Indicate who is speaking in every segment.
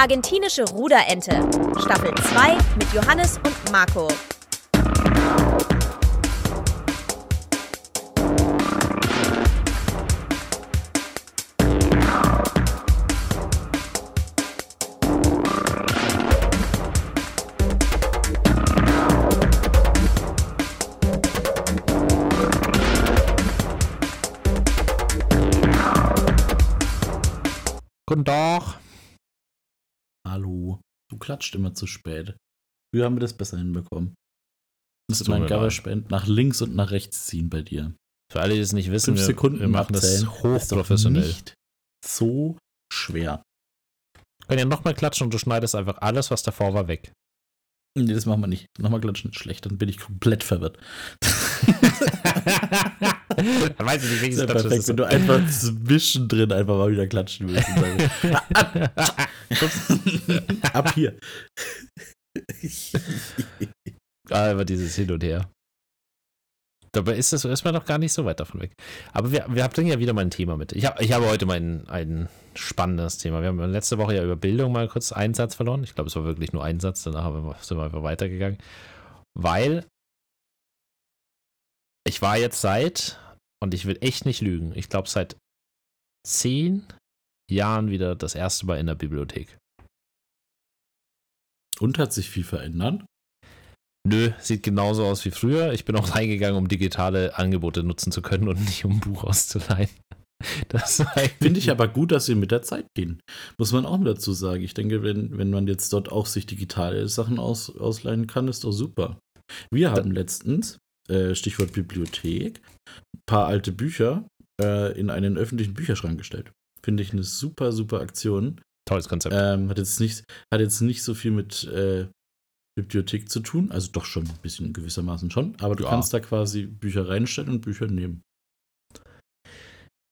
Speaker 1: Argentinische Ruderente. Staffel 2 mit Johannes und Marco.
Speaker 2: Guten Tag.
Speaker 3: Du klatscht immer zu spät. Früher haben wir das besser hinbekommen. Du musst
Speaker 2: tut
Speaker 3: mein. GarageBand nach links und nach rechts ziehen bei dir.
Speaker 2: Für alle, die es nicht wissen,
Speaker 3: Fünf
Speaker 2: wir,
Speaker 3: Sekunden
Speaker 2: wir machen
Speaker 3: abzählen.
Speaker 2: das hochprofessionell.
Speaker 3: Nicht so schwer.
Speaker 2: Können ja nochmal klatschen und du schneidest einfach alles, was davor war, weg.
Speaker 3: Nee, das machen wir nicht. Nochmal klatschen ist schlecht, dann bin ich komplett verwirrt.
Speaker 2: Dann weiß ich nicht, welches
Speaker 3: ist ja
Speaker 2: Klatsch das
Speaker 3: perfekt,
Speaker 2: ist.
Speaker 3: wenn du einfach zwischendrin einfach mal wieder klatschen willst. Ab hier.
Speaker 2: Aber dieses Hin und Her. Dabei ist, das, ist man doch gar nicht so weit davon weg. Aber wir, wir bringen ja wieder mal ein Thema mit. Ich, hab, ich habe heute mein, ein spannendes Thema. Wir haben letzte Woche ja über Bildung mal kurz einen Satz verloren. Ich glaube, es war wirklich nur ein Satz. Danach haben sind wir einfach weitergegangen. Weil ich war jetzt seit, und ich will echt nicht lügen, ich glaube seit zehn Jahren wieder das erste Mal in der Bibliothek.
Speaker 3: Und hat sich viel verändert?
Speaker 2: Nö, sieht genauso aus wie früher. Ich bin auch reingegangen, um digitale Angebote nutzen zu können und nicht um ein Buch auszuleihen. Das
Speaker 3: Finde ich aber gut, dass sie mit der Zeit gehen. Muss man auch dazu sagen. Ich denke, wenn, wenn man jetzt dort auch sich digitale Sachen aus, ausleihen kann, ist doch super. Wir haben letztens, äh, Stichwort Bibliothek, ein paar alte Bücher äh, in einen öffentlichen Bücherschrank gestellt. Finde ich eine super, super Aktion.
Speaker 2: tolles Konzept.
Speaker 3: Ähm, hat, jetzt nicht, hat jetzt nicht so viel mit äh, Bibliothek zu tun, also doch schon ein bisschen gewissermaßen schon, aber du
Speaker 2: Ja.
Speaker 3: kannst da quasi Bücher reinstellen und Bücher nehmen.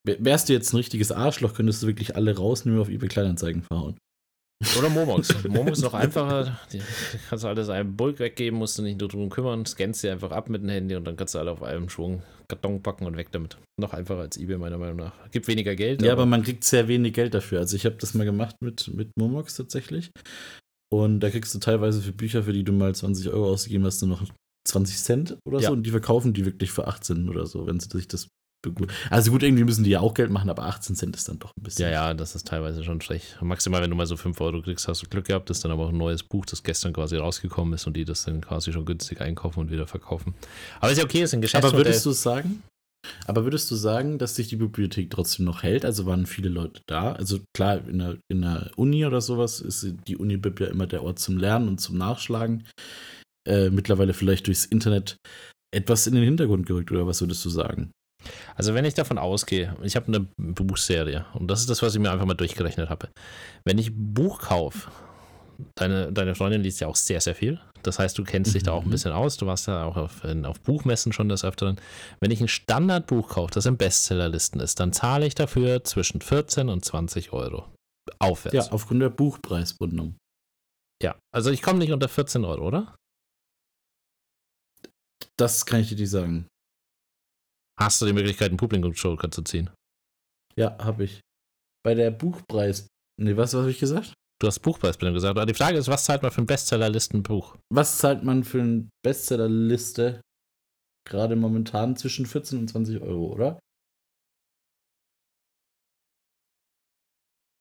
Speaker 3: Wär- Wärst du jetzt ein richtiges Arschloch, könntest du wirklich alle rausnehmen und auf eBay Kleinanzeigen verhauen.
Speaker 2: Oder Momox. Momox ist noch einfacher. Die, kannst du alles einem Bulk weggeben, musst du nicht nur drum kümmern, scannst sie einfach ab mit dem Handy und dann kannst du alle auf einem Schwung Karton packen und weg damit. Noch einfacher als eBay, meiner Meinung nach. Gibt weniger Geld.
Speaker 3: Ja, aber man kriegt sehr wenig Geld dafür. Also ich habe das mal gemacht mit, mit Momox tatsächlich. Und da kriegst du teilweise für Bücher, für die du mal 20 Euro ausgegeben hast, nur noch 20 Cent oder
Speaker 2: Ja.
Speaker 3: so. Und die verkaufen die wirklich für 18 oder so, wenn sie sich das. Also gut, irgendwie müssen die ja auch Geld machen, aber 18 Cent ist dann doch ein bisschen.
Speaker 2: Ja, ja, das ist teilweise schon schlecht. Maximal, wenn du mal so 5 Euro kriegst, hast du Glück gehabt, ist dann aber auch ein neues Buch, das gestern quasi rausgekommen ist und die das dann quasi schon günstig einkaufen und wieder verkaufen. Aber ist ja okay, ist ein
Speaker 3: Aber
Speaker 2: Geschäftsmodell.
Speaker 3: würdest du sagen, aber würdest du sagen, dass sich die Bibliothek trotzdem noch hält? Also waren viele Leute da? Also klar, in der, in der Uni oder sowas ist die Uni-Bib ja immer der Ort zum Lernen und zum Nachschlagen. Äh, mittlerweile vielleicht durchs Internet etwas in den Hintergrund gerückt, oder was würdest du sagen?
Speaker 2: Also wenn ich davon ausgehe, ich habe eine Buchserie und das ist das, was ich mir einfach mal durchgerechnet habe. Wenn ich Buch kaufe, deine, deine Freundin liest ja auch sehr, sehr viel. Das heißt, du kennst dich da auch ein
Speaker 3: Mhm.
Speaker 2: bisschen aus. Du warst ja auch auf, auf Buchmessen schon des Öfteren. Wenn ich ein Standardbuch kaufe, das in Bestsellerlisten ist, dann zahle ich dafür zwischen 14 und 20 Euro. Aufwärts.
Speaker 3: Ja, aufgrund der Buchpreisbindung.
Speaker 2: ja. Also ich komme nicht unter 14 Euro, oder?
Speaker 3: Das kann ich dir nicht sagen.
Speaker 2: Hast du die Möglichkeit, einen Publikumsjoker zu ziehen?
Speaker 3: Ja, habe ich. Bei der Buchpreis. Nee, was habe ich gesagt?
Speaker 2: Du hast Buchpreisbindung gesagt. Aber die Frage ist, was zahlt man für ein Bestsellerlistenbuch?
Speaker 3: Was zahlt man für eine Bestsellerliste gerade momentan zwischen 14 und 20 Euro, oder?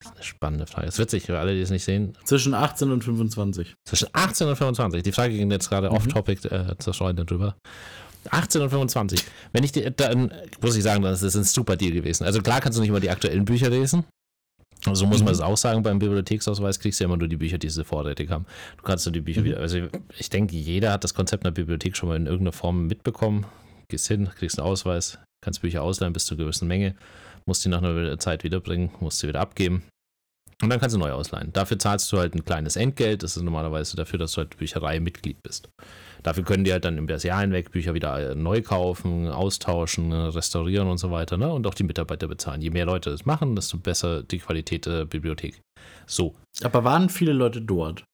Speaker 2: Das ist eine spannende Frage. Das ist witzig, für alle, die es nicht sehen.
Speaker 3: Zwischen 18 und 25.
Speaker 2: Zwischen 18 und 25. Die Frage ging jetzt gerade
Speaker 3: Mhm.
Speaker 2: off-topic äh, zur Freundin drüber. 18 und 25. Wenn ich die, dann muss ich sagen, das ist ein super Deal gewesen. Also klar kannst du nicht mal die aktuellen Bücher lesen. Also so muss man
Speaker 3: Mhm.
Speaker 2: es auch sagen, beim Bibliotheksausweis kriegst du ja immer nur die Bücher, die sie vorrätig haben. Du kannst nur die Bücher
Speaker 3: Mhm.
Speaker 2: wieder, also ich denke, jeder hat das Konzept einer Bibliothek schon mal in irgendeiner Form mitbekommen. Gehst hin, kriegst einen Ausweis, kannst Bücher ausleihen bis zu einer gewissen Menge, musst die nach einer Zeit wiederbringen, musst sie wieder abgeben. Und dann kannst du neu ausleihen. Dafür zahlst du halt ein kleines Entgelt. Das ist normalerweise dafür, dass du halt Bücherei Mitglied bist. Dafür können die halt dann im Jahr hinweg Bücher wieder äh, neu kaufen, austauschen, äh, restaurieren und so weiter. Ne? Und auch die Mitarbeiter bezahlen. Je mehr Leute das machen, desto besser die Qualität der Bibliothek. So.
Speaker 3: Aber waren viele Leute dort?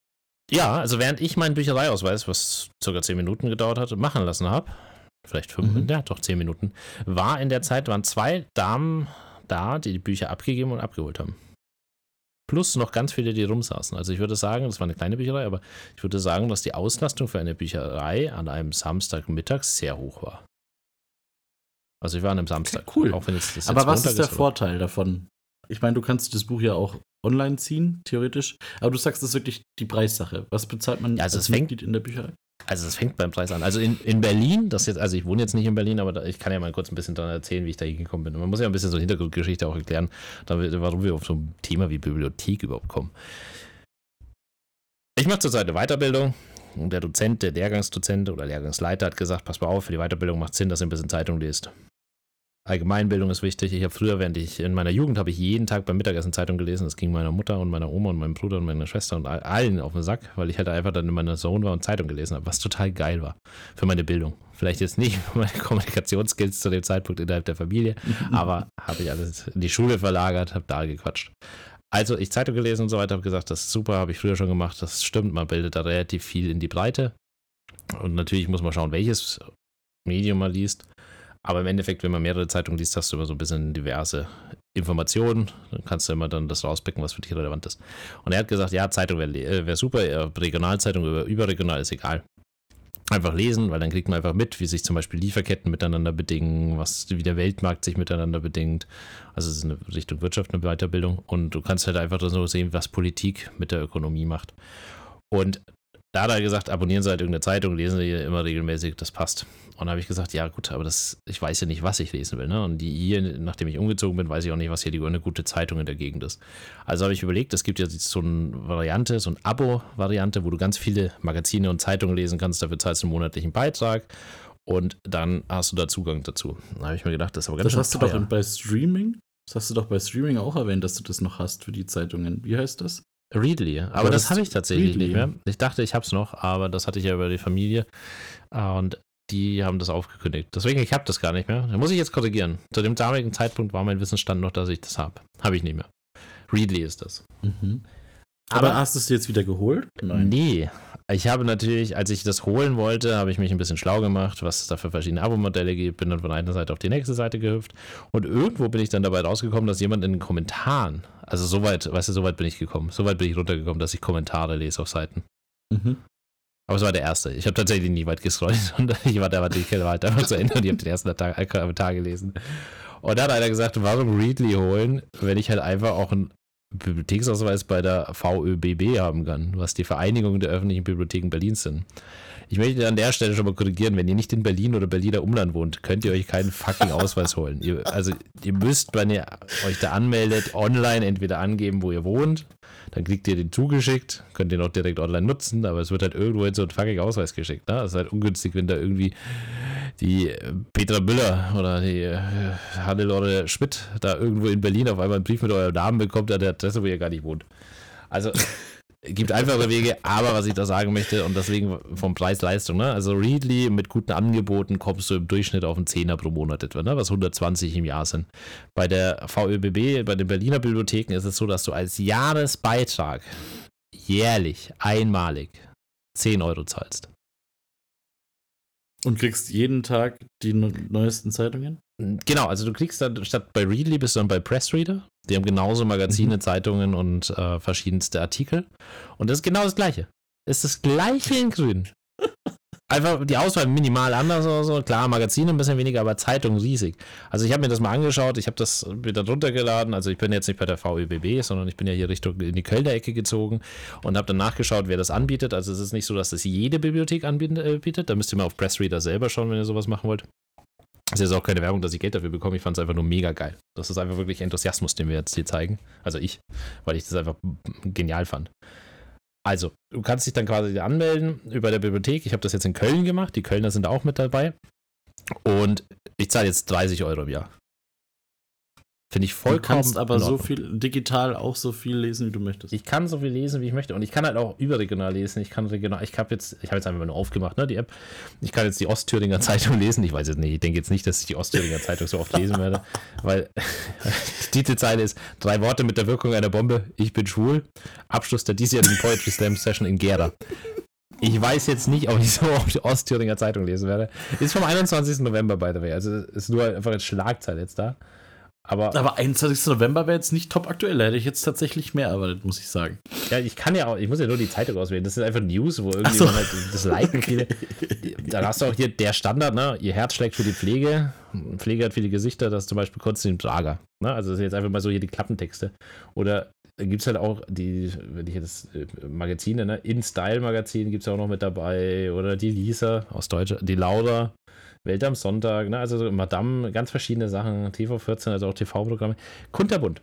Speaker 2: Ja, also während ich meinen Büchereiausweis, was circa 10 Minuten gedauert hat, machen lassen habe, vielleicht fünf,
Speaker 3: Mhm.
Speaker 2: ja, doch 10 Minuten, war in der Zeit, waren zwei Damen da, die die Bücher abgegeben und abgeholt haben. Plus noch ganz viele, die rumsaßen. Also ich würde sagen, das war eine kleine Bücherei, aber ich würde sagen, dass die Auslastung für eine Bücherei an einem Samstagmittag sehr hoch war. Also ich war an einem Samstag.
Speaker 3: Cool. Auch wenn jetzt das aber was ist der ist, Vorteil davon? Ich meine, du kannst das Buch ja auch online ziehen, theoretisch. Aber du sagst, das ist wirklich die Preissache. Was bezahlt man
Speaker 2: ja, also als Mitglied in der Bücherei? Also es fängt beim Preis an. Also in, in Berlin, das jetzt, also ich wohne jetzt nicht in Berlin, aber da, ich kann ja mal kurz ein bisschen dann erzählen, wie ich da hingekommen bin. Und man muss ja ein bisschen so Hintergrundgeschichte auch erklären, damit, warum wir auf so ein Thema wie Bibliothek überhaupt kommen. Ich mache zurzeit eine Weiterbildung. Und der Dozent, der Lehrgangsdozent oder Lehrgangsleiter hat gesagt, pass mal auf, für die Weiterbildung macht es Sinn, dass ihr ein bisschen Zeitung liest. Allgemeinbildung ist wichtig. Ich habe früher, während ich in meiner Jugend, habe ich jeden Tag beim Mittagessen Zeitung gelesen. Das ging meiner Mutter und meiner Oma und meinem Bruder und meiner Schwester und allen auf den Sack, weil ich halt einfach dann in meiner Zone war und Zeitung gelesen habe, was total geil war für meine Bildung. Vielleicht jetzt nicht für meine Kommunikationsskills zu dem Zeitpunkt innerhalb der Familie, aber habe ich alles in die Schule verlagert, habe da gequatscht. Also ich Zeitung gelesen und so weiter, habe gesagt, das ist super, habe ich früher schon gemacht, das stimmt, man bildet da relativ viel in die Breite. Und natürlich muss man schauen, welches Medium man liest. Aber im Endeffekt, wenn man mehrere Zeitungen liest, hast du immer so ein bisschen diverse Informationen. Dann kannst du immer dann das rauspicken, was für dich relevant ist. Und er hat gesagt, ja, Zeitung wäre äh, wär super, Regionalzeitung über überregional ist egal. Einfach lesen, weil dann kriegt man einfach mit, wie sich zum Beispiel Lieferketten miteinander bedingen, was, wie der Weltmarkt sich miteinander bedingt. Also es ist eine Richtung Wirtschaft, eine Weiterbildung. Und du kannst halt einfach so sehen, was Politik mit der Ökonomie macht. Und da hat er gesagt, abonnieren Sie halt irgendeine Zeitung, lesen Sie immer regelmäßig, das passt. Und da habe ich gesagt, ja gut, aber das, ich weiß ja nicht, was ich lesen will. Ne? Und die hier, nachdem ich umgezogen bin, weiß ich auch nicht, was hier die, eine gute Zeitung in der Gegend ist. Also habe ich überlegt, es gibt ja so eine Variante, so eine Abo-Variante, wo du ganz viele Magazine und Zeitungen lesen kannst, dafür zahlst du einen monatlichen Beitrag und dann hast du da Zugang dazu. Da habe ich mir gedacht, das ist aber ganz
Speaker 3: Das hast teuer. du doch bei Streaming? Das hast du doch bei Streaming auch erwähnt, dass du das noch hast für die Zeitungen. Wie heißt das?
Speaker 2: Readly, aber, aber das, das habe ich tatsächlich Readly. nicht mehr. Ich dachte, ich habe es noch, aber das hatte ich ja über die Familie und die haben das aufgekündigt. Deswegen, ich habe das gar nicht mehr. Da muss ich jetzt korrigieren. Zu dem damaligen Zeitpunkt war mein Wissensstand noch, dass ich das habe. Habe ich nicht mehr. Readly ist das.
Speaker 3: Mhm. Aber, aber, hast du es jetzt wieder geholt?
Speaker 2: Nein. Nee. Ich habe natürlich, als ich das holen wollte, habe ich mich ein bisschen schlau gemacht, was es da für verschiedene Abo-Modelle gibt. Bin dann von einer Seite auf die nächste Seite gehüpft. Und irgendwo bin ich dann dabei rausgekommen, dass jemand in den Kommentaren, also soweit, weißt du, soweit bin ich gekommen. Soweit bin ich runtergekommen, dass ich Kommentare lese auf Seiten. Mhm. Aber es war der erste. Ich habe tatsächlich nie weit gescrollt und ich war da, die war halt einfach zu Ende und ich habe den ersten Kommentar gelesen. Und da hat einer gesagt, warum Readly holen, wenn ich halt einfach auch ein Bibliotheksausweis bei der VÖBB haben kann, was die Vereinigung der öffentlichen Bibliotheken Berlins sind. Ich möchte an der Stelle schon mal korrigieren, wenn ihr nicht in Berlin oder Berliner Umland wohnt, könnt ihr euch keinen fucking Ausweis holen. Ihr, also ihr müsst, wenn ihr euch da anmeldet, online entweder angeben, wo ihr wohnt, dann kriegt ihr den zugeschickt, könnt den auch direkt online nutzen, aber es wird halt irgendwo in so ein fucking Ausweis geschickt. Ne? Das ist halt ungünstig, wenn da irgendwie die Petra Müller oder die äh, Hannelore Schmidt da irgendwo in Berlin auf einmal einen Brief mit eurem Namen bekommt an der Adresse, wo ihr gar nicht wohnt. Also gibt einfache Wege, aber was ich da sagen möchte und deswegen vom Preis-Leistung, ne? also Readly mit guten Angeboten kommst du im Durchschnitt auf einen Zehner pro Monat etwa, ne? was 120 im Jahr sind. Bei der VÖBB, bei den Berliner Bibliotheken ist es so, dass du als Jahresbeitrag jährlich einmalig 10 Euro zahlst.
Speaker 3: Und kriegst jeden Tag die neuesten Zeitungen?
Speaker 2: Genau, also du kriegst dann statt bei Readly bist du dann bei Pressreader. Die haben genauso Magazine, mhm. Zeitungen und äh, verschiedenste Artikel. Und das ist genau das Gleiche. ist das Gleiche in Grün. Einfach die Auswahl minimal anders oder so. Klar, Magazine ein bisschen weniger, aber Zeitung riesig. Also ich habe mir das mal angeschaut, ich habe das wieder runtergeladen. Also ich bin jetzt nicht bei der VÖBB, sondern ich bin ja hier Richtung in die Kölner Ecke gezogen und habe dann nachgeschaut, wer das anbietet. Also es ist nicht so, dass das jede Bibliothek anbietet. Äh, da müsst ihr mal auf Pressreader selber schauen, wenn ihr sowas machen wollt. Das ist jetzt auch keine Werbung, dass ich Geld dafür bekomme. Ich fand es einfach nur mega geil. Das ist einfach wirklich Enthusiasmus, den wir jetzt hier zeigen. Also ich, weil ich das einfach genial fand. Also, du kannst dich dann quasi anmelden über der Bibliothek. Ich habe das jetzt in Köln gemacht. Die Kölner sind auch mit dabei. Und ich zahle jetzt 30 Euro im Jahr. Finde ich vollkommen. Du
Speaker 3: kannst aber so viel digital auch so viel lesen, wie du möchtest.
Speaker 2: Ich kann so viel lesen, wie ich möchte. Und ich kann halt auch überregional lesen. Ich kann regional, ich habe jetzt, ich habe jetzt einfach nur aufgemacht, ne, die App. Ich kann jetzt die Ostthüringer Zeitung lesen. Ich weiß jetzt nicht, ich denke jetzt nicht, dass ich die Ostthüringer Zeitung so oft lesen werde, weil die Titelzeile ist: Drei Worte mit der Wirkung einer Bombe. Ich bin schwul. Abschluss der diesjährigen Poetry Slam Session in Gera. Ich weiß jetzt nicht, ob ich so auf die Ostthüringer Zeitung lesen werde. Ist vom 21. November, by the way. Also ist nur einfach als Schlagzeile jetzt da. Aber,
Speaker 3: Aber 21. November wäre jetzt nicht top aktuell. Da hätte ich jetzt tatsächlich mehr erwartet, muss ich sagen.
Speaker 2: ja, ich kann ja auch, ich muss ja nur die Zeitung auswählen. Das ist einfach News, wo irgendwie
Speaker 3: so.
Speaker 2: halt das liken viele. Da hast du auch hier der Standard, ne? Ihr Herz schlägt für die Pflege. Pflege hat viele Gesichter, das ist zum Beispiel kurz den Trager. Ne? Also das sind jetzt einfach mal so hier die Klappentexte. Oder gibt es halt auch die, wenn ich jetzt äh, Magazine, ne? In-Style-Magazin gibt es auch noch mit dabei. Oder die Lisa aus Deutsch, die Laura. Welt am Sonntag, ne? also so Madame, ganz verschiedene Sachen, TV14, also auch TV-Programme, kunterbunt.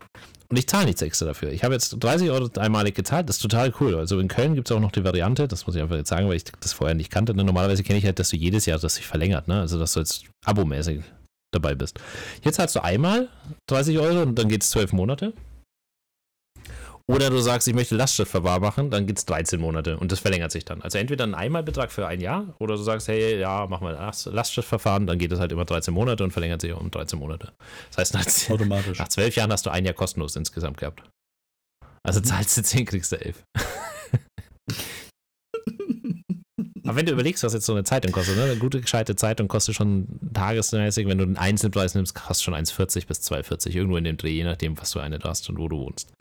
Speaker 2: Und ich zahle nichts extra dafür. Ich habe jetzt 30 Euro einmalig gezahlt, das ist total cool. Also in Köln gibt es auch noch die Variante, das muss ich einfach jetzt sagen, weil ich das vorher nicht kannte. Ne? Normalerweise kenne ich halt, dass du jedes Jahr das sich verlängert, ne? also dass du jetzt abomäßig dabei bist. Jetzt zahlst du einmal 30 Euro und dann geht es 12 Monate. Oder du sagst, ich möchte Lastschriftverwahr machen, dann geht es 13 Monate und das verlängert sich dann. Also entweder ein Einmalbetrag für ein Jahr oder du sagst, hey, ja, mach mal Last Lastschriftverfahren, dann geht es halt immer 13 Monate und verlängert sich um 13 Monate. Das heißt, nach,
Speaker 3: Automatisch.
Speaker 2: nach 12 Jahren hast du ein Jahr kostenlos insgesamt gehabt. Also zahlst du 10, kriegst du 11. Aber wenn du überlegst, was jetzt so eine Zeitung kostet, ne? eine gute, gescheite Zeitung kostet schon tagesmäßig, wenn du einen Einzelpreis nimmst, kostet schon 1,40 bis 2,40, irgendwo in dem Dreh, je nachdem, was du eine hast und wo du wohnst.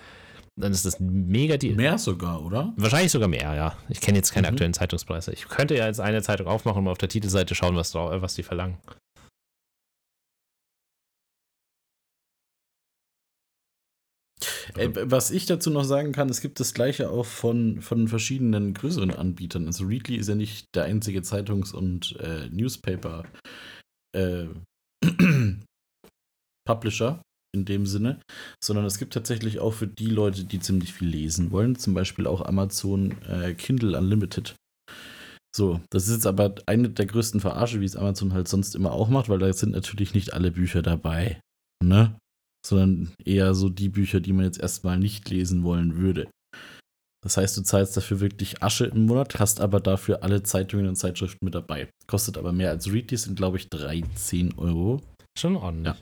Speaker 2: Dann ist das ein mega Deal.
Speaker 3: Mehr sogar, oder?
Speaker 2: Wahrscheinlich sogar mehr, ja. Ich kenne jetzt keine
Speaker 3: Mhm.
Speaker 2: aktuellen Zeitungspreise. Ich könnte ja jetzt eine Zeitung aufmachen und mal auf der Titelseite schauen, was, äh, was die verlangen.
Speaker 3: Ey, was ich dazu noch sagen kann, es gibt das gleiche auch von, von verschiedenen größeren Anbietern. Also Readly ist ja nicht der einzige Zeitungs- und äh, Newspaper äh, Publisher in dem Sinne, sondern es gibt tatsächlich auch für die Leute, die ziemlich viel lesen wollen, zum Beispiel auch Amazon äh, Kindle Unlimited. So, das ist jetzt aber eine der größten Verarsche, wie es Amazon halt sonst immer auch macht, weil da sind natürlich nicht alle Bücher dabei. Ne? sondern eher so die Bücher, die man jetzt erstmal nicht lesen wollen würde. Das heißt, du zahlst dafür wirklich Asche im Monat, hast aber dafür alle Zeitungen und Zeitschriften mit dabei. Kostet aber mehr als Read, die sind, glaube ich, 13 Euro.
Speaker 2: Schon ordentlich.
Speaker 3: Ja.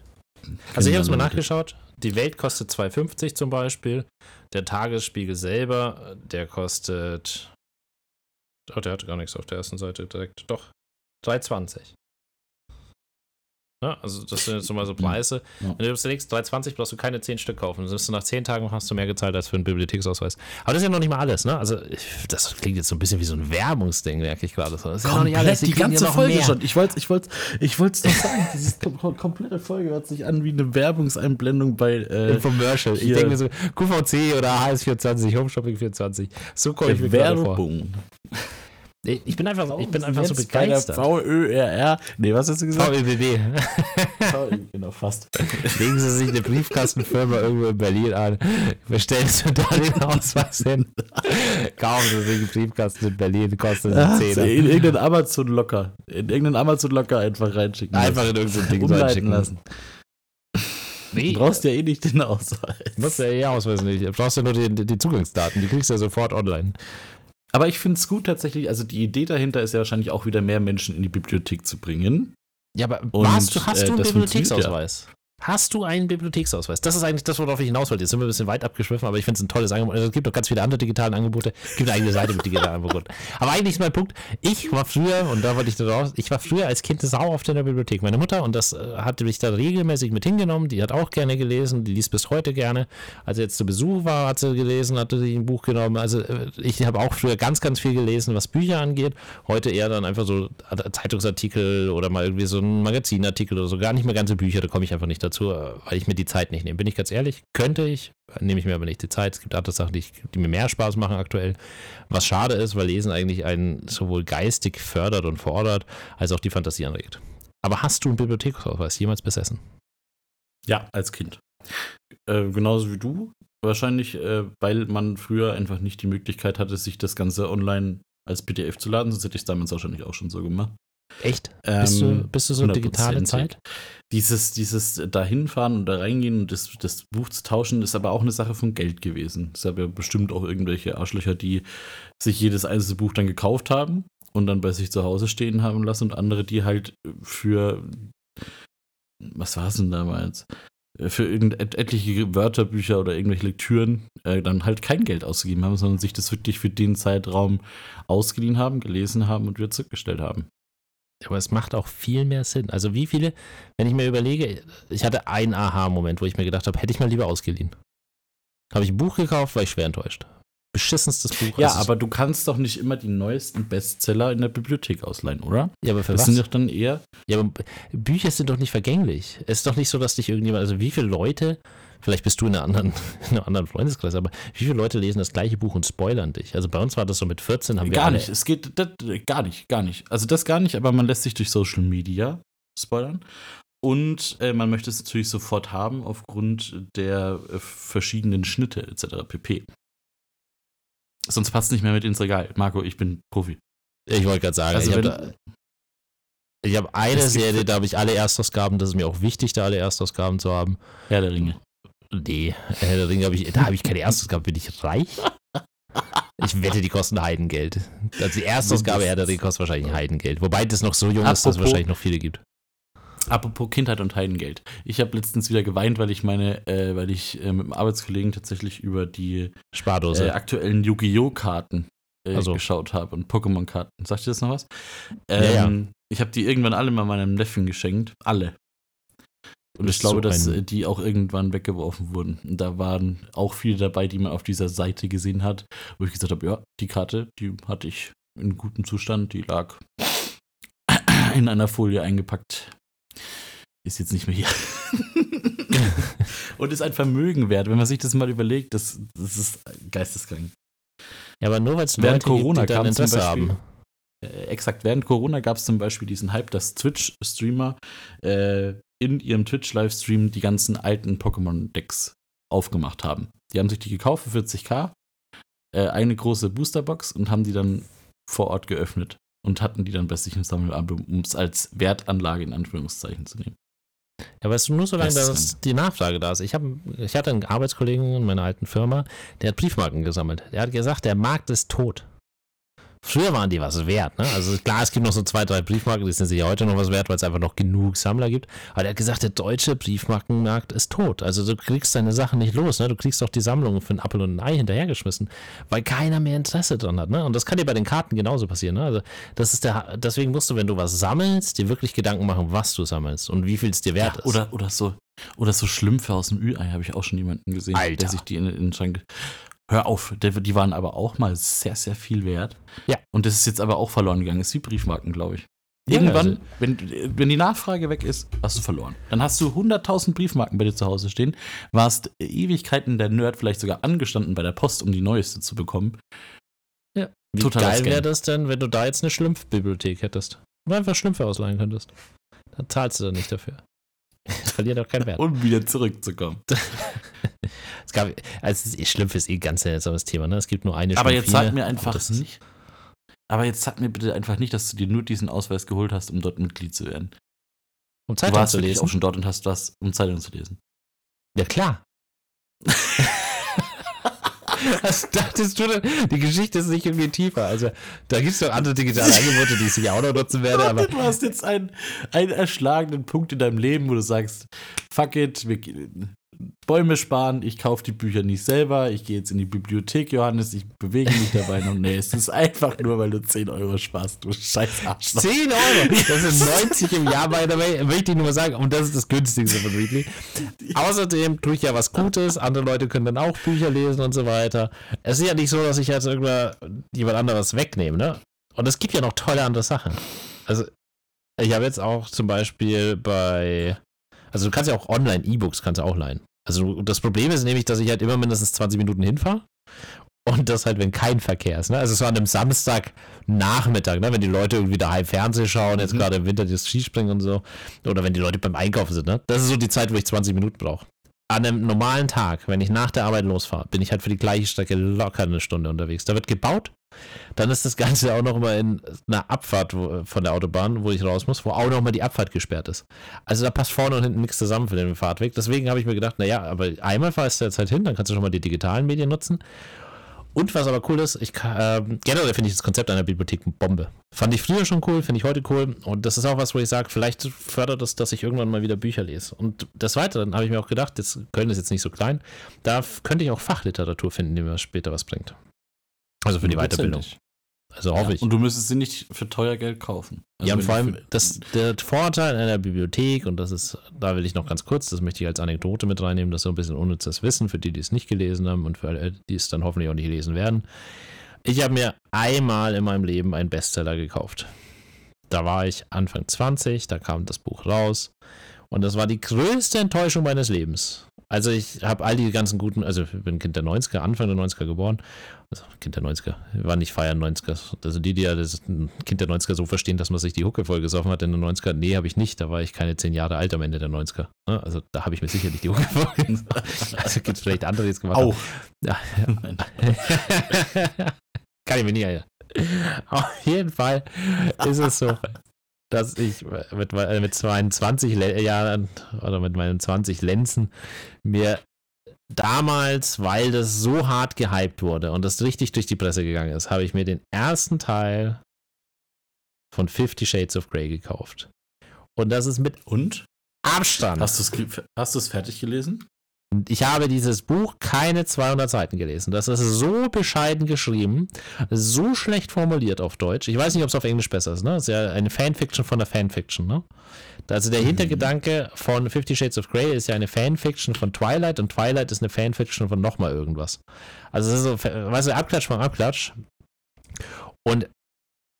Speaker 2: Also ich habe es mal nachgeschaut. Die Welt kostet 2,50 zum Beispiel. Der Tagesspiegel selber, der kostet. Oh, der hat gar nichts auf der ersten Seite direkt. Doch. 3,20. Ja, also das sind jetzt mal so Preise.
Speaker 3: Ja.
Speaker 2: Wenn du das legst, 3,20 brauchst du keine 10 Stück kaufen. Dann bist du nach 10 Tagen hast du mehr gezahlt als für einen Bibliotheksausweis. Aber das ist ja noch nicht mal alles, ne? Also das klingt jetzt so ein bisschen wie so ein Werbungsding, merke ich gerade. Das ist ja noch nicht alles.
Speaker 3: Komplett, die ganze Folge
Speaker 2: mehr.
Speaker 3: schon. Ich wollte es ich wollte, ich wollte doch sagen, diese kom komplette Folge hört sich an wie eine Werbungseinblendung bei äh,
Speaker 2: Infomercial. Ich denke mir so, QVC oder HS24, Home Shopping 24. So komme ich mir.
Speaker 3: Werbung.
Speaker 2: Ich bin einfach, ich bin einfach so begeistert.
Speaker 3: VÖRR. Nee, was hast du gesagt?
Speaker 2: VEBB.
Speaker 3: VÖ, genau, fast.
Speaker 2: Legen Sie sich eine Briefkastenfirma irgendwo in Berlin an. Bestellen Sie da den Ausweis hin. Kaufen Sie sich einen Briefkasten in Berlin, kostet
Speaker 3: Ah,
Speaker 2: einen
Speaker 3: in
Speaker 2: Zehner.
Speaker 3: irgendeinen Amazon-Locker. In irgendeinen Amazon-Locker einfach reinschicken.
Speaker 2: Einfach
Speaker 3: lassen.
Speaker 2: in irgendein Ding reinschicken.
Speaker 3: lassen.
Speaker 2: Nee,
Speaker 3: Du brauchst ja eh nicht den Ausweis.
Speaker 2: du musst ja eh Ausweis nicht. Du brauchst ja nur die, die Zugangsdaten. Die kriegst du ja sofort online.
Speaker 3: Aber ich finde es gut tatsächlich, also die Idee dahinter ist ja wahrscheinlich auch wieder mehr Menschen in die Bibliothek zu bringen.
Speaker 2: Ja, aber
Speaker 3: Und,
Speaker 2: hast du, hast
Speaker 3: äh,
Speaker 2: du einen Bibliotheksausweis? Hast du einen Bibliotheksausweis? Das ist eigentlich das, worauf ich hinaus wollte. Jetzt sind wir ein bisschen weit abgeschwiffen, aber ich finde es ein tolles Angebot. Also, es gibt noch ganz viele andere digitale Angebote. Es gibt eine eigene Seite mit digitalen Angeboten. Aber eigentlich ist mein Punkt, ich war früher, und da wollte ich raus, ich war früher als Kind sau oft in der Bibliothek. Meine Mutter, und das äh, hat mich da regelmäßig mit hingenommen, die hat auch gerne gelesen, die liest bis heute gerne. Als sie jetzt zu Besuch war, hat sie gelesen, hatte sie ein Buch genommen. Also äh, ich habe auch früher ganz, ganz viel gelesen, was Bücher angeht. Heute eher dann einfach so Zeitungsartikel oder mal irgendwie so ein Magazinartikel oder so. Gar nicht mehr ganze Bücher, da komme ich einfach nicht dazu, weil ich mir die Zeit nicht nehme. Bin ich ganz ehrlich, könnte ich, nehme ich mir aber nicht die Zeit. Es gibt andere Sachen, die, ich, die mir mehr Spaß machen aktuell. Was schade ist, weil Lesen eigentlich einen sowohl geistig fördert und fordert, als auch die Fantasie anregt. Aber hast du einen Bibliotheksausweis jemals besessen?
Speaker 3: Ja, als Kind. Äh, genauso wie du. Wahrscheinlich, äh, weil man früher einfach nicht die Möglichkeit hatte, sich das Ganze online als PDF zu laden, sonst hätte ich es damals wahrscheinlich auch schon so gemacht.
Speaker 2: Echt? bist, du,
Speaker 3: Ähm,
Speaker 2: bist du so digitale. Zeit?
Speaker 3: Dieses, dieses dahinfahren und da reingehen und das, das Buch zu tauschen, ist aber auch eine Sache von Geld gewesen. Es gab ja bestimmt auch irgendwelche Arschlöcher, die sich jedes einzelne Buch dann gekauft haben und dann bei sich zu Hause stehen haben lassen und andere, die halt für, was war es denn damals? Für irgend et- etliche Wörterbücher oder irgendwelche Lektüren äh, dann halt kein Geld ausgegeben haben, sondern sich das wirklich für den Zeitraum ausgeliehen haben, gelesen haben und wieder zurückgestellt haben.
Speaker 2: Aber es macht auch viel mehr Sinn. Also wie viele, wenn ich mir überlege, ich hatte einen Aha-Moment, wo ich mir gedacht habe, hätte ich mal lieber ausgeliehen. Habe ich ein Buch gekauft, war ich schwer enttäuscht. Beschissenstes Buch.
Speaker 3: Ja,
Speaker 2: Also
Speaker 3: aber du kannst doch nicht immer die neuesten Bestseller in der Bibliothek ausleihen, oder?
Speaker 2: ja, aber für
Speaker 3: Das
Speaker 2: was?
Speaker 3: sind doch dann eher.
Speaker 2: Ja, aber Bücher sind doch nicht vergänglich. Es ist doch nicht so, dass dich irgendjemand, also wie viele Leute, vielleicht bist du in einer anderen, in einem anderen Freundeskreis, aber wie viele Leute lesen das gleiche Buch und spoilern dich? Also bei uns war das so mit 14, haben wir
Speaker 3: Gar nicht. Es geht das, gar nicht, gar nicht. Also das gar nicht, aber man lässt sich durch Social Media spoilern. Und äh, man möchte es natürlich sofort haben aufgrund der äh, verschiedenen Schnitte etc. pp. Sonst passt es nicht mehr mit ins Regal. Marco, ich bin Profi.
Speaker 2: Ich wollte gerade sagen,
Speaker 3: Also
Speaker 2: ich habe hab eine Serie, da habe ich alle Erstausgaben, das ist mir auch wichtig, da alle Erstausgaben zu haben.
Speaker 3: Herr der Ringe.
Speaker 2: Nee, Herr der Ringe habe ich, da habe ich keine Erstausgabe, bin ich reich? Ich wette, die kosten Heidengeld. Also die Erstausgabe Herr der Ringe kostet wahrscheinlich Heidengeld. Wobei das noch so jung ist, dass es
Speaker 3: Apropos-
Speaker 2: wahrscheinlich noch viele gibt.
Speaker 3: Apropos Kindheit und Heidengeld. Ich habe letztens wieder geweint, weil ich meine, äh, weil ich äh, mit einem Arbeitskollegen tatsächlich über die
Speaker 2: Spardose.
Speaker 3: äh, aktuellen Yu-Gi-Oh! Karten äh,
Speaker 2: Also.
Speaker 3: geschaut habe und Pokémon-Karten. Sagt ihr das noch was?
Speaker 2: Ja, ja.
Speaker 3: Ähm, Ich habe die irgendwann alle mal meinem Neffen geschenkt. Alle. Und ich glaube,
Speaker 2: so
Speaker 3: dass die auch irgendwann weggeworfen wurden. Und da waren auch viele dabei, die man auf dieser Seite gesehen hat, wo ich gesagt habe, ja, die Karte, die hatte ich in gutem Zustand, die lag in einer Folie eingepackt. Ist jetzt nicht mehr hier. Und ist ein Vermögen wert, wenn man sich das mal überlegt, das, das ist geisteskrank.
Speaker 2: ja, aber nur weil es Leute
Speaker 3: Corona
Speaker 2: gibt, die dann Interesse
Speaker 3: Beispiel-
Speaker 2: haben.
Speaker 3: Äh, exakt, während Corona gab es zum Beispiel diesen Hype, dass Twitch-Streamer äh, in ihrem Twitch-Livestream die ganzen alten Pokémon-Decks aufgemacht haben. Die haben sich die gekauft für 40k, äh, eine große Boosterbox und haben die dann vor Ort geöffnet und hatten die dann bei sich im Sammelalbum, um es als Wertanlage in Anführungszeichen zu nehmen.
Speaker 2: Ja, weißt du, nur solange
Speaker 3: Das ist
Speaker 2: dass die Nachfrage da ist. Ich, hab, ich hatte einen Arbeitskollegen in meiner alten Firma, der hat Briefmarken gesammelt. Der hat gesagt, der Markt ist tot. Früher waren die was wert, ne? Also klar, es gibt noch so zwei, drei Briefmarken, die sind sicher heute noch was wert, weil es einfach noch genug Sammler gibt. Aber der hat gesagt, der deutsche Briefmarkenmarkt ist tot. Also du kriegst deine Sachen nicht los, ne? Du kriegst doch die Sammlung für einen Apfel und ein Ei hinterhergeschmissen, weil keiner mehr Interesse dran hat, ne? Und das kann dir bei den Karten genauso passieren, ne? Also das ist der, deswegen musst du, wenn du was sammelst, dir wirklich Gedanken machen, was du sammelst und wie viel es dir wert
Speaker 3: Ja,
Speaker 2: ist.
Speaker 3: oder, oder so, oder so Schlümpfe aus dem Ü-Ei habe ich auch schon jemanden gesehen,
Speaker 2: Alter.
Speaker 3: der sich die in, in den Schrank. Hör auf, die waren aber auch mal sehr, sehr viel wert.
Speaker 2: Ja.
Speaker 3: Und das ist jetzt aber auch verloren gegangen. Das ist wie Briefmarken, glaube ich.
Speaker 2: Ja,
Speaker 3: Irgendwann,
Speaker 2: also-
Speaker 3: wenn, wenn die Nachfrage weg ist, hast du verloren. Dann hast du 100.000 Briefmarken bei dir zu Hause stehen, warst Ewigkeiten der Nerd vielleicht sogar angestanden bei der Post, um die neueste zu bekommen.
Speaker 2: Wie
Speaker 3: Totaler
Speaker 2: geil wäre das denn, wenn du da jetzt eine Schlumpfbibliothek hättest? Und einfach Schlümpfe ausleihen könntest. Dann zahlst du dann nicht dafür. Verliert auch keinen Wert.
Speaker 3: Um wieder zurückzukommen.
Speaker 2: Es gab, also es ist- Schlümpfe ist eh ganz seltsames Thema, ne? Es gibt nur eine
Speaker 3: Aber jetzt sag mir
Speaker 2: aber
Speaker 3: einfach
Speaker 2: das ist-
Speaker 3: nicht. Aber jetzt sag mir bitte einfach nicht, dass du dir nur diesen Ausweis geholt hast, um dort Mitglied zu werden.
Speaker 2: Um
Speaker 3: Du
Speaker 2: Zeitung
Speaker 3: warst
Speaker 2: zu lesen.
Speaker 3: auch schon dort und hast was, um Zeitung zu lesen.
Speaker 2: Ja, klar. Was dachtest du denn? Die Geschichte ist nicht irgendwie tiefer. Also, da gibt es doch andere digitale Angebote, die ich sicher auch noch nutzen werde, aber
Speaker 3: du hast jetzt einen, einen erschlagenen Punkt in deinem Leben, wo du sagst, fuck it, wir, Bäume sparen, ich kaufe die Bücher nicht selber, ich gehe jetzt in die Bibliothek, Johannes, ich bewege mich dabei noch. Nee, es ist einfach nur, weil du 10 Euro sparst, du scheiß Arschloch.
Speaker 2: 10 Euro. Das sind 90 im Jahr, by the way. Möchte ich nur mal sagen. Und das ist das günstigste von Readly. Außerdem tue ich ja was Gutes. Andere Leute können dann auch Bücher lesen und so weiter. Es ist ja nicht so, dass ich jetzt irgendwer jemand anderes wegnehme, ne? Und es gibt ja noch tolle andere Sachen. Also, ich habe jetzt auch zum Beispiel bei. Also, du kannst ja auch online E-Books kannst du auch leihen. Also, das Problem ist nämlich, dass ich halt immer mindestens 20 Minuten hinfahre. Und das halt, wenn kein Verkehr ist. Ne? Also so an einem Samstagnachmittag, ne? wenn die Leute irgendwie daheim Fernsehen schauen, jetzt
Speaker 3: Mhm.
Speaker 2: gerade im Winter das Skispringen und so. Oder wenn die Leute beim Einkaufen sind. Ne? Das ist so die Zeit, wo ich 20 Minuten brauche. An einem normalen Tag, wenn ich nach der Arbeit losfahre, bin ich halt für die gleiche Strecke locker eine Stunde unterwegs. Da wird gebaut. Dann ist das Ganze auch noch mal in einer Abfahrt von der Autobahn, wo ich raus muss, wo auch noch mal die Abfahrt gesperrt ist. Also da passt vorne und hinten nichts zusammen für den Fahrtweg. Deswegen habe ich mir gedacht, naja, aber einmal fahrst du jetzt halt hin, dann kannst du schon mal die digitalen Medien nutzen. Und was aber cool ist, ich ähm, generell finde ich das Konzept einer Bibliothek eine Bombe. Fand ich früher schon cool, finde ich heute cool. Und das ist auch was, wo ich sage, vielleicht fördert es, dass ich irgendwann mal wieder Bücher lese. Und des Weiteren habe ich mir auch gedacht, jetzt, Köln ist jetzt nicht so klein, da könnte ich auch Fachliteratur finden, die mir später was bringt. Also für die Weiterbildung. Also hoffe
Speaker 3: ja,
Speaker 2: ich.
Speaker 3: Und du müsstest sie nicht für teuer Geld kaufen. Also
Speaker 2: ja, und vor allem das, der Vorteil einer Bibliothek, und das ist, da will ich noch ganz kurz, das möchte ich als Anekdote mit reinnehmen, das ist so ein bisschen unnützes Wissen für die, die es nicht gelesen haben und für alle, die es dann hoffentlich auch nicht lesen werden. Ich habe mir einmal in meinem Leben einen Bestseller gekauft. Da war ich Anfang 20, da kam das Buch raus und das war die größte Enttäuschung meines Lebens. Also ich habe all die ganzen guten, also ich bin Kind der 90er, Anfang der 90er geboren. Also Kind der 90er, wir waren nicht feiern 90er. Also die, die ja das Kind der 90er so verstehen, dass man sich die Hucke vollgesoffen hat in den 90er. Nee, habe ich nicht. Da war ich keine zehn Jahre alt am Ende der 90er. Ne? Also da habe ich mir sicherlich die Hucke vollgesoffen. Also gibt es vielleicht andere, die es gemacht haben.
Speaker 3: Auch.
Speaker 2: Ja.
Speaker 3: Nein.
Speaker 2: Kann ich mir nicht erinnern. Auf jeden Fall ist es so, dass ich mit, äh, mit 22 Le- Jahren oder mit meinen 20 Lenzen mir damals, weil das so hart gehypt wurde und das richtig durch die Presse gegangen ist, habe ich mir den ersten Teil von Fifty Shades of Grey gekauft. Und das ist mit
Speaker 3: Und?
Speaker 2: Abstand.
Speaker 3: Hast du es fertig gelesen?
Speaker 2: Ich habe dieses Buch keine 200 Seiten gelesen. Das ist so bescheiden geschrieben, so schlecht formuliert auf Deutsch. Ich weiß nicht, ob es auf Englisch besser ist. Ne? Das ist ja eine Fanfiction von der Fanfiction. Ne? Also der Hintergedanke von Fifty Shades of Grey ist ja eine Fanfiction von Twilight und Twilight ist eine Fanfiction von nochmal irgendwas. Also es ist so, weißt du, Abklatsch vom Abklatsch. Und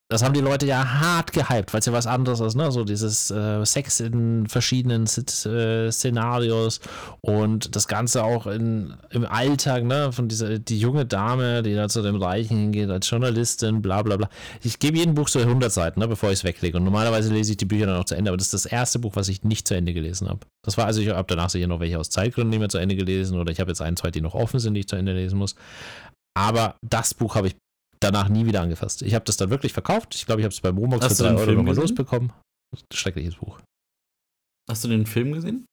Speaker 2: das haben die Leute ja hart gehypt, weil es ja was anderes ist, ne? So dieses äh, Sex in verschiedenen Sit- äh, Szenarios und das Ganze auch in, im Alltag, ne? Von dieser, die junge Dame, die da zu dem Reichen hingeht, als Journalistin, bla bla bla. Ich gebe jedem Buch so 100 Seiten, ne? Bevor ich es weglege. Und normalerweise lese ich die Bücher dann auch zu Ende, aber das ist das erste Buch, was ich nicht zu Ende gelesen habe. Das war also, ich habe danach sicher noch welche aus Zeitgründen nicht mehr zu Ende gelesen oder ich habe jetzt ein, zwei, die noch offen sind, die ich zu Ende lesen muss. Aber das Buch habe ich danach nie wieder angefasst. Ich habe das dann wirklich verkauft. Ich glaube, ich habe es bei Momox
Speaker 3: Hast
Speaker 2: für
Speaker 3: du
Speaker 2: 3
Speaker 3: den
Speaker 2: Euro
Speaker 3: Film
Speaker 2: nochmal losbekommen. Schreckliches Buch.
Speaker 3: Hast du den Film gesehen?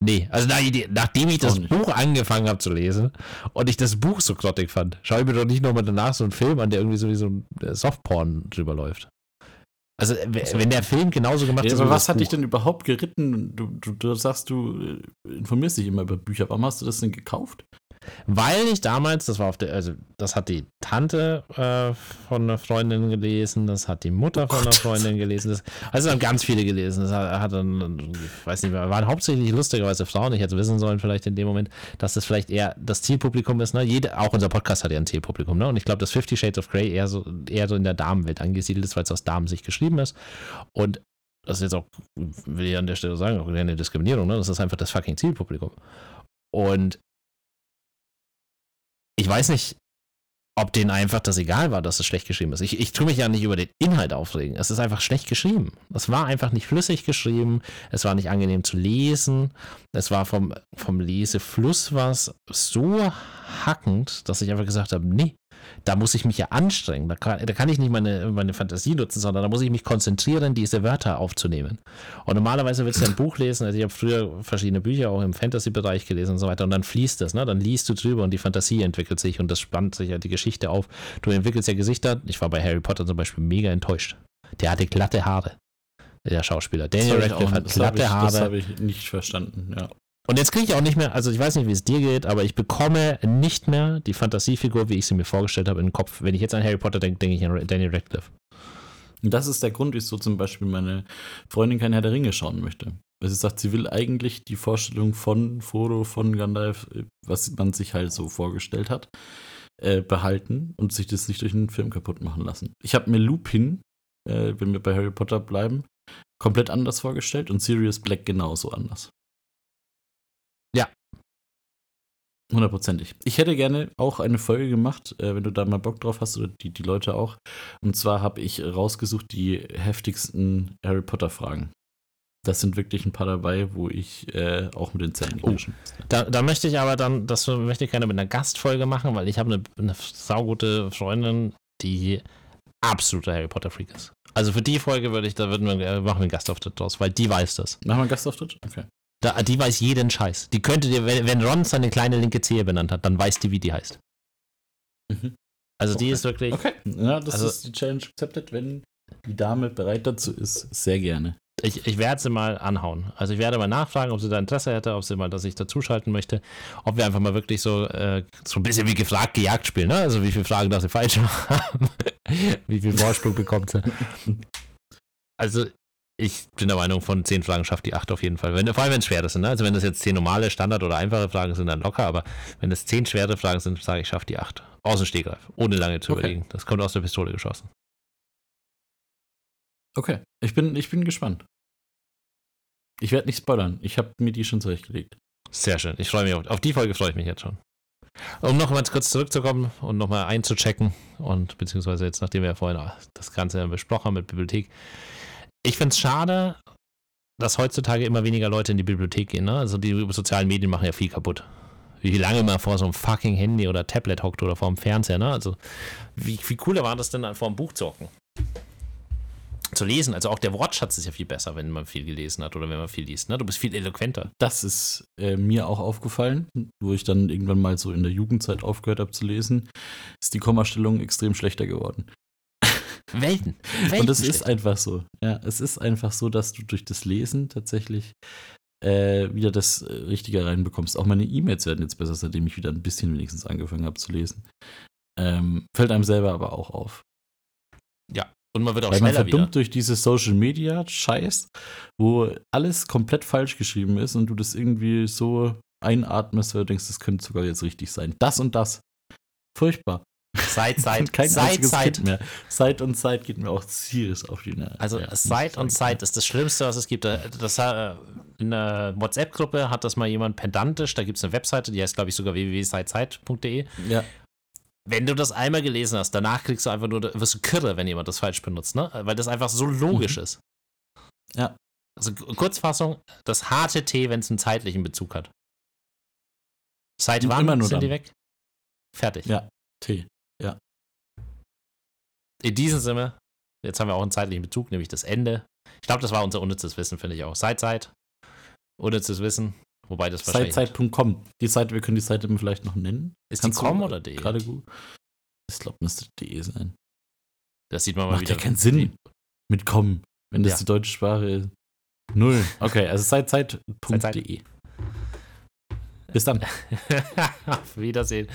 Speaker 2: Nee, also nach, nachdem ich das. Buch angefangen habe zu lesen und ich das Buch so grottig fand, schaue ich mir doch nicht nochmal danach so einen Film an, der irgendwie so wie so ein äh, Softporn drüber läuft. Also, wenn der Film genauso gemacht
Speaker 3: Ja,
Speaker 2: ist
Speaker 3: aber was hat dich
Speaker 2: Buch,
Speaker 3: denn überhaupt geritten? Du, du, du sagst, du äh, informierst dich immer über Bücher. Warum hast du das denn gekauft?
Speaker 2: Weil ich damals, das war auf der, also das hat die Tante äh, von einer Freundin gelesen, das hat die Mutter von einer
Speaker 3: Gott.
Speaker 2: Freundin gelesen, das, also haben ganz viele gelesen. Das hat, hat dann, ich weiß nicht mehr, waren hauptsächlich lustigerweise Frauen. Ich hätte wissen sollen, vielleicht in dem Moment, dass das vielleicht eher das Zielpublikum ist. Ne? Jede, auch unser Podcast hat ja ein Zielpublikum, ne? Und ich glaube, dass Fifty Shades of Grey eher so, eher so in der Damenwelt angesiedelt ist, weil es aus Damensicht geschrieben ist. Und das ist jetzt auch, will ich an der Stelle sagen, auch keine Diskriminierung, ne? Das ist einfach das fucking Zielpublikum. Und ich weiß nicht, ob denen einfach das egal war, dass es schlecht geschrieben ist. Ich, ich tue mich ja nicht über den Inhalt aufregen. Es ist einfach schlecht geschrieben. Es war einfach nicht flüssig geschrieben. Es war nicht angenehm zu lesen. Es war vom, vom Lesefluss was so hackend, dass ich einfach gesagt habe, nee, da muss ich mich ja anstrengen. Da kann, da kann ich nicht meine, meine Fantasie nutzen, sondern da muss ich mich konzentrieren, diese Wörter aufzunehmen. Und normalerweise willst du ein Buch lesen, also ich habe früher verschiedene Bücher auch im Fantasy-Bereich gelesen und so weiter und dann fließt das, ne? Dann liest du drüber und die Fantasie entwickelt sich und das spannt sich ja die Geschichte auf. Du entwickelst ja Gesichter. Ich war bei Harry Potter zum Beispiel mega enttäuscht. Der hatte glatte Haare. Der Schauspieler. Daniel Radcliffe hat
Speaker 3: das
Speaker 2: glatte
Speaker 3: ich,
Speaker 2: Haare.
Speaker 3: Das habe ich nicht verstanden, ja.
Speaker 2: Und jetzt kriege ich auch nicht mehr, also ich weiß nicht, wie es dir geht, aber ich bekomme nicht mehr die Fantasiefigur, wie ich sie mir vorgestellt habe, in den Kopf. Wenn ich jetzt an Harry Potter denke, denke ich an Daniel Radcliffe.
Speaker 3: Und das ist der Grund, wieso zum Beispiel meine Freundin kein Herr der Ringe schauen möchte. Weil sie sagt, sie will eigentlich die Vorstellung von Frodo, von Gandalf, äh, was man sich halt so vorgestellt hat, äh, behalten und sich das nicht durch einen Film kaputt machen lassen. Ich habe mir Lupin, äh, wenn wir bei Harry Potter bleiben, komplett anders vorgestellt und Sirius Black genauso anders.
Speaker 2: Ja.
Speaker 3: Hundertprozentig. Ich hätte gerne auch eine Folge gemacht, äh, wenn du da mal Bock drauf hast oder die, die Leute auch. Und zwar habe ich rausgesucht die heftigsten Harry Potter Fragen. Das sind wirklich ein paar dabei, wo ich äh, auch mit den Zähnen
Speaker 2: Oh. Da, da möchte ich aber dann, das möchte ich gerne mit einer Gastfolge machen, weil ich habe eine, eine saugute Freundin, die absoluter Harry Potter Freak ist. Also für die Folge würde ich, da würden wir, äh, machen wir einen Gastauftritt draus, weil die weiß das.
Speaker 3: Machen wir einen Gastauftritt? Okay.
Speaker 2: Da, die weiß jeden Scheiß. Die könnte dir, wenn, Ron seine kleine linke Zehe benannt hat, dann weiß die, wie die heißt.
Speaker 3: Mhm.
Speaker 2: Also die
Speaker 3: Okay.
Speaker 2: ist wirklich,
Speaker 3: Okay. Ja, das
Speaker 2: Also-
Speaker 3: ist die Challenge accepted, wenn die Dame bereit dazu ist. Sehr gerne.
Speaker 2: ich, ich werde sie mal anhauen. Also ich werde mal nachfragen, ob sie da Interesse hätte, ob sie mal, dass ich dazuschalten möchte, ob wir einfach mal wirklich so, äh, so ein bisschen wie gefragt, gejagt spielen, ne? Also wie viele Fragen darf sie falsch haben. Wie viel Vorsprung bekommt sie? Also, ich bin der Meinung, von zehn Fragen schafft die acht auf jeden Fall. Wenn, vor allem, wenn es schwere sind. Ne? Also, wenn das jetzt zehn normale, Standard- oder einfache Fragen sind, dann locker. Aber wenn es zehn schwere Fragen sind, sage ich, schafft die acht. Aus dem Stegreif. Ohne lange zu
Speaker 3: Okay.
Speaker 2: überlegen. Das kommt aus der Pistole geschossen.
Speaker 3: Okay, ich bin, ich bin gespannt. Ich werde nicht spoilern. Ich habe mir die schon zurechtgelegt.
Speaker 2: Sehr schön. Ich freue mich auf, auf die Folge freue ich mich jetzt schon. Um noch mal kurz zurückzukommen und nochmal einzuchecken und beziehungsweise jetzt, nachdem wir ja vorhin das Ganze besprochen haben mit Bibliothek. Ich finde es schade, dass heutzutage immer weniger Leute in die Bibliothek gehen. Ne? Also die sozialen Medien machen ja viel kaputt. Wie lange man vor so einem fucking Handy oder Tablet hockt oder vor dem Fernseher. Ne? Also wie, wie cooler war das denn, vor dem Buch zu hocken? Zu lesen. Also auch der Wortschatz ist ja viel besser, wenn man viel gelesen hat oder wenn man viel liest. Ne? Du bist viel eloquenter.
Speaker 3: Das ist äh, mir auch aufgefallen, wo ich dann irgendwann mal so in der Jugendzeit aufgehört habe zu lesen, ist die Kommastellung extrem schlechter geworden.
Speaker 2: Welten. Welten
Speaker 3: Und es ist einfach so. Ja, es ist einfach so, dass du durch das Lesen tatsächlich äh, wieder das äh, Richtige reinbekommst. Auch meine E-Mails werden jetzt besser, seitdem ich wieder ein bisschen wenigstens angefangen habe zu lesen. Ähm, fällt einem selber aber auch auf.
Speaker 2: Und man wird auch
Speaker 3: Weil man
Speaker 2: schneller
Speaker 3: verdummt
Speaker 2: wieder.
Speaker 3: durch diese Social Media Scheiß, wo alles komplett falsch geschrieben ist und du das irgendwie so einatmest, weil du denkst, das könnte sogar jetzt richtig sein. Das und das. Furchtbar.
Speaker 2: Seit, seit,
Speaker 3: Kein
Speaker 2: seit.
Speaker 3: Kind mehr. Zeit und Zeit geht mir auch serious auf die Nerven.
Speaker 2: Also
Speaker 3: Ja,
Speaker 2: Seit
Speaker 3: muss
Speaker 2: und
Speaker 3: sagen.
Speaker 2: ist das Schlimmste, was es gibt. Das, äh, in einer WhatsApp-Gruppe hat das mal jemand pedantisch, da gibt es eine Webseite, die heißt, glaube ich, sogar www.seitzeit.de.
Speaker 3: Ja,
Speaker 2: Wenn du das einmal gelesen hast, danach kriegst du einfach nur, wirst du kirre, wenn jemand das falsch benutzt, ne? Weil das einfach so logisch
Speaker 3: Mhm.
Speaker 2: ist.
Speaker 3: Ja.
Speaker 2: Also Kurzfassung, das harte T, wenn es einen zeitlichen Bezug hat. Seit wann sind die
Speaker 3: dann.
Speaker 2: weg? Fertig.
Speaker 3: Ja. T.
Speaker 2: In diesem Sinne, jetzt haben wir auch einen zeitlichen Bezug, nämlich das Ende. Ich glaube, das war unser unnützes Wissen, finde ich auch. Seit Zeit, unnützes Wissen, wobei das wahrscheinlich
Speaker 3: Zeitzeit.com. Die Seite, wir können die Seite vielleicht noch nennen.
Speaker 2: ist die
Speaker 3: Kannst du
Speaker 2: com oder de?
Speaker 3: Gerade gut. Ich glaube, müsste de sein.
Speaker 2: Das sieht man mal
Speaker 3: Macht
Speaker 2: wieder.
Speaker 3: ja keinen Sinn. Mit com. Wenn das
Speaker 2: Ja.
Speaker 3: die deutsche Sprache ist. Null. Okay, also zeitzeit.de. Bis dann.
Speaker 2: Auf Wiedersehen.